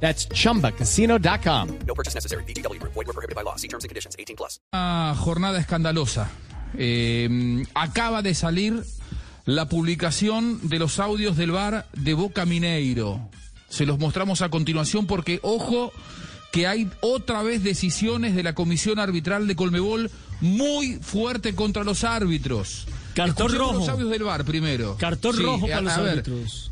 That's chumbacasino.com. No purchase necessary. BGW. Void were prohibited by law. See terms and conditions. 18 plus. Una jornada escandalosa. Eh, acaba de salir la publicación de los audios del bar de Boca Mineiro. Se los mostramos a continuación porque, ojo, que hay otra vez decisiones de la Comisión Arbitral de Colmebol muy fuerte contra los árbitros. Cartón Escuchemos rojo. los audios del bar primero. Cartón Sí, rojo a- para los a ver, árbitros.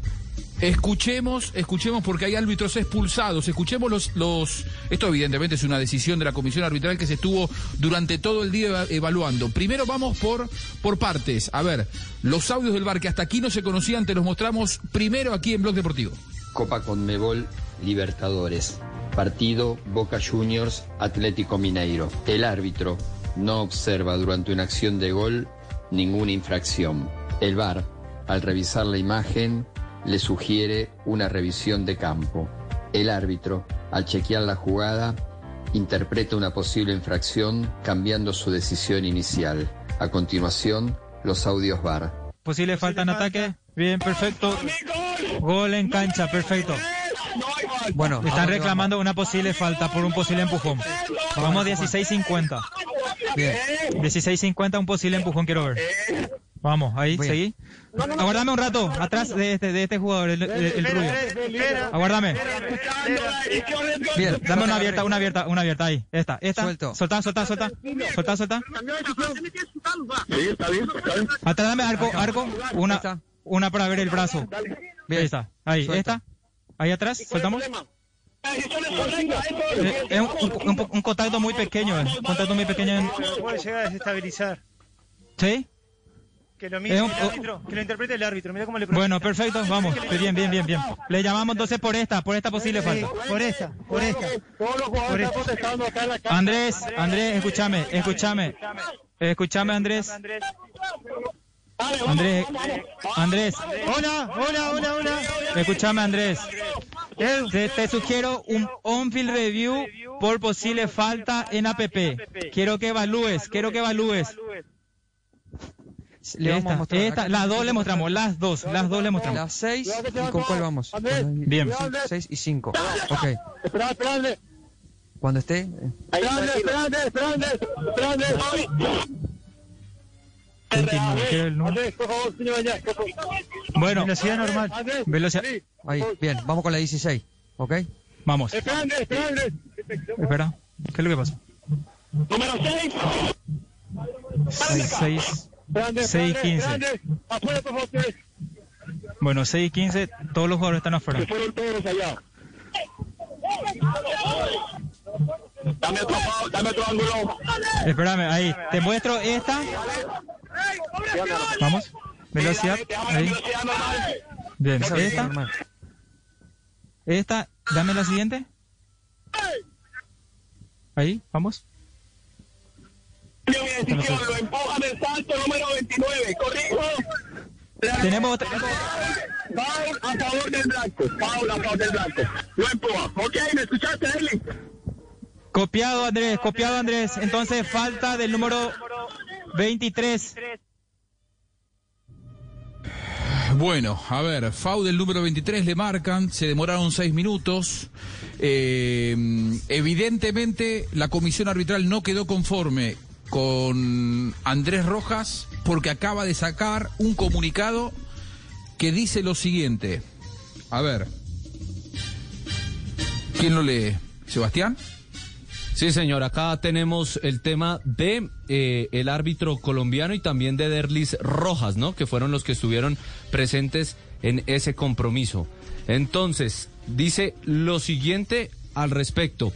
Escuchemos, escuchemos porque hay árbitros expulsados. Escuchemos los, los. Esto evidentemente es una decisión de la comisión arbitral que se estuvo durante todo el día eva- evaluando. Primero vamos por, por partes. A ver, los audios del bar que hasta aquí no se conocían, te los mostramos primero aquí en Blog Deportivo. Copa Conmebol Libertadores. Partido Boca Juniors Atlético Mineiro. El árbitro no observa durante una acción de gol ninguna infracción. El VAR, al revisar la imagen, le sugiere una revisión de campo. El árbitro, al chequear la jugada, interpreta una posible infracción cambiando su decisión inicial. A continuación, los audios VAR. Posible falta en ataque. Bien, perfecto. Gol en cancha, perfecto. Bueno, Están reclamando una posible falta por un posible empujón. Vamos 16.50. bien. 16.50, un posible empujón quiero ver. Vamos, ahí, Bien. seguí. Aguárdame un rato, atrás de este, de este jugador, el, el, el rubio. Aguárdame. Bien. Dame una abierta, una abierta, una abierta ahí. Esta, esta. Suelto. Soltá, soltá, soltá. Soltá, soltá. Atrás dame arco, arco. Una, está. una para ver el brazo. Bien. Ahí está. Ahí, esta. Ahí atrás, soltamos. Eh, Es un, un- un- un contacto muy pequeño, eh. Un contacto muy pequeño. en- puede llegar a desestabilizar. ¿Sí? Que lo Es mire un- el árbitro, que lo interprete el árbitro. Mira cómo le Bueno, perfecto, vamos. Bien, bien, bien, bien. Le llamamos entonces por esta, por esta posible falta. Por esta, por esta. Por esta. Andrés, Andrés, escúchame, escúchame. Escúchame, Andrés. Andrés, Andrés, Hola, hola, hola, hola. escúchame, Andrés. Te, te sugiero un on-field review por posible falta en APP. Quiero que evalúes, quiero que evalúes. Le vamos a Esta, mostrar esta, las dos le mostramos, las dos, las dos le mostramos. Las 6 y con cuál vamos. Bien. 6 y 5. Ok. Cuando esté. Continúa, quiero el número. Bueno, Velocidad normal. velocidad. Ahí, bien. Vamos con la 16. Ok. Vamos. Espera. ¿Qué es lo que pasa? Número 6. 6, 6 15. Bueno, 6 15, todos los jugadores están afuera. Fueron todos allá. Dame otro, dame otro ángulo. Espérame, ahí. Te muestro esta. Vamos. Velocidad. Ahí. Bien. Esta. Esta. Dame la siguiente. Ahí. Vamos. Mi decisión, lo empujan el salto número 29. Corrijo. Tenemos otra. Foul a favor del blanco. Foul a favor del blanco. Lo empuja. Ok, ¿me escuchaste, Eli? Copiado, Andrés. Copiado, Andrés. Entonces, falta del número 23. Bueno, a ver, FAU del número 23 le marcan, se demoraron seis minutos. Eh, evidentemente, la comisión arbitral no quedó conforme con Andrés Rojas porque acaba de sacar un comunicado que dice lo siguiente. A ver, ¿quién lo lee? ¿Sebastián? Sí, señor, acá tenemos el tema de eh, el árbitro colombiano y también de Derlis Rojas, ¿no? Que fueron los que estuvieron presentes en ese compromiso. Entonces, dice lo siguiente al respecto.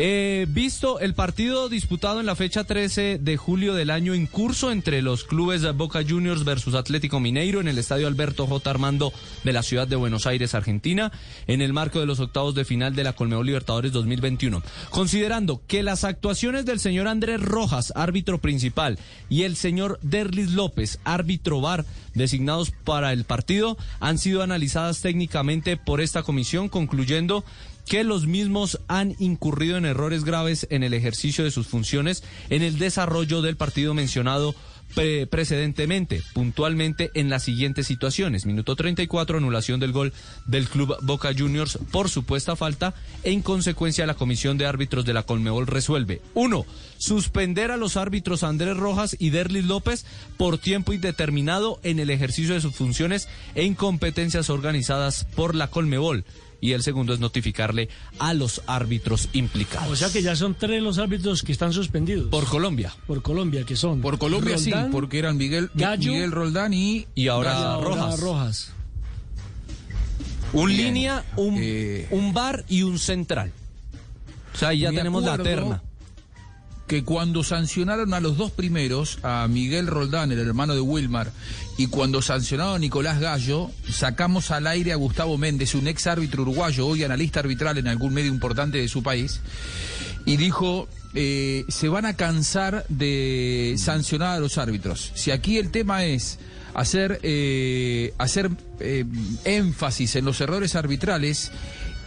Eh, visto el partido disputado en la fecha 13 de julio del año en curso entre los clubes Boca Juniors versus Atlético Mineiro en el estadio Alberto J. Armando de la ciudad de Buenos Aires, Argentina, en el marco de los octavos de final de la Colmebol Libertadores 2021. Considerando que las actuaciones del señor Andrés Rojas, árbitro principal, y el señor Derlis López, árbitro VAR, designados para el partido, han sido analizadas técnicamente por esta comisión, concluyendo que los mismos han incurrido en errores graves en el ejercicio de sus funciones en el desarrollo del partido mencionado pre precedentemente, puntualmente en las siguientes situaciones. Minuto 34, anulación del gol del club Boca Juniors por supuesta falta en consecuencia la comisión de árbitros de la Colmebol resuelve. Uno, suspender a los árbitros Andrés Rojas y Derlis López por tiempo indeterminado en el ejercicio de sus funciones en competencias organizadas por la Colmebol y el segundo es notificarle a los árbitros implicados. O sea que ya son tres los árbitros que están suspendidos. Por Colombia. Por Colombia, que son. Por Colombia Roldán, sí, porque eran Miguel, Gallo, Miguel Roldán y... Y ahora y ahora Rojas. Rojas. Un Bien. línea, un, Eh, un bar y un central. O sea, ahí ya Me tenemos la terna. Que cuando sancionaron a los dos primeros, a Miguel Roldán, el hermano de Wilmar, y cuando sancionaron a Nicolás Gallo, sacamos al aire a Gustavo Méndez, un ex árbitro uruguayo, hoy analista arbitral en algún medio importante de su país, y dijo, eh, se van a cansar de sancionar a los árbitros. Si aquí el tema es hacer, eh, hacer eh, énfasis en los errores arbitrales,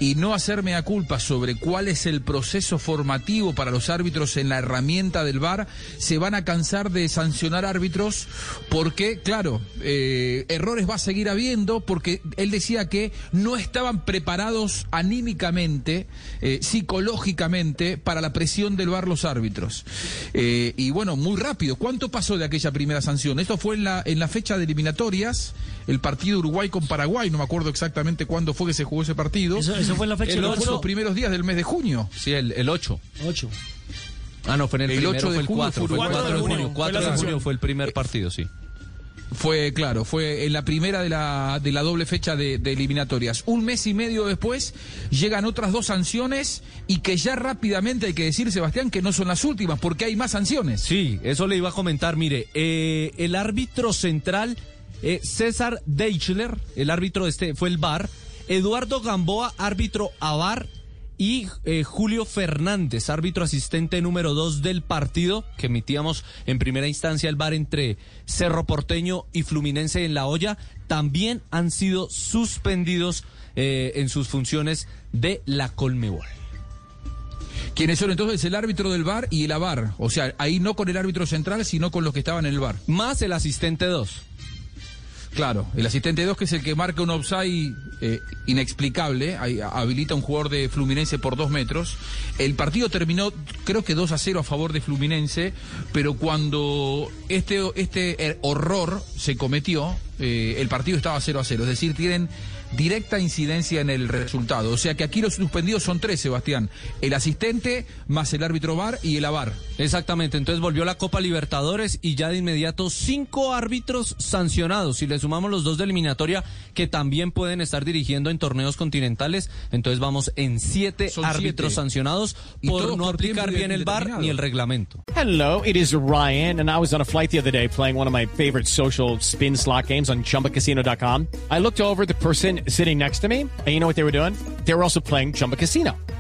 y no hacerme a culpa sobre cuál es el proceso formativo para los árbitros en la herramienta del VAR, se van a cansar de sancionar árbitros porque, claro, eh, errores va a seguir habiendo porque él decía que no estaban preparados anímicamente, eh, psicológicamente, para la presión del VAR los árbitros. Eh, y bueno, muy rápido, ¿cuánto pasó de aquella primera sanción? Esto fue en la, en la fecha de eliminatorias, el partido Uruguay con Paraguay, no me acuerdo exactamente cuándo fue que se jugó ese partido. Fue en la fecha El del Fue ocho- los primeros días del mes de junio. Sí, el, el 8. 8. Ah, no, fue en el, El primero, 8 de fue el junio 4. fue el 4 de junio. junio, 4 fue la de junio fue el primer partido, sí. Fue, claro, fue en la primera de la, de la doble fecha de, de eliminatorias. Un mes y medio después llegan otras dos sanciones y que ya rápidamente hay que decir, Sebastián, que no son las últimas porque hay más sanciones. Sí, eso le iba a comentar. Mire, eh, el árbitro central, eh, César Deichler, el árbitro este fue el VAR. Eduardo Gamboa, árbitro a VAR. Y eh, Julio Fernández, árbitro asistente número 2 del partido, que emitíamos en primera instancia el VAR entre Cerro Porteño y Fluminense en La Hoya, también han sido suspendidos eh, en sus funciones de la Colmebol. Quienes son entonces el árbitro del VAR y el AVAR. O sea, ahí no con el árbitro central, sino con los que estaban en el VAR. Más el asistente 2. Claro, el asistente 2 que es el que marca un offside eh, inexplicable, habilita un jugador de Fluminense por dos metros. El partido terminó creo que 2 a 0 a favor de Fluminense, pero cuando este, este eh, horror se cometió, eh, el partido estaba 0 a 0, es decir, tienen directa incidencia en el resultado. O sea que aquí los suspendidos son tres, Sebastián. El asistente más el árbitro VAR y el AVAR. Exactamente, entonces volvió la Copa Libertadores y ya de inmediato cinco árbitros sancionados. Si le sumamos los dos de eliminatoria que también pueden estar dirigiendo en torneos continentales, entonces vamos en siete Son árbitros siete. sancionados por no por aplicar bien el indeterminado. ni el reglamento. Hello, it is Ryan, and I was on a flight the other day playing one of my favorite social spin slot games on chumbacasino.com. I looked over the person sitting next to me, and you know what they were doing? They were also playing Chumba Casino.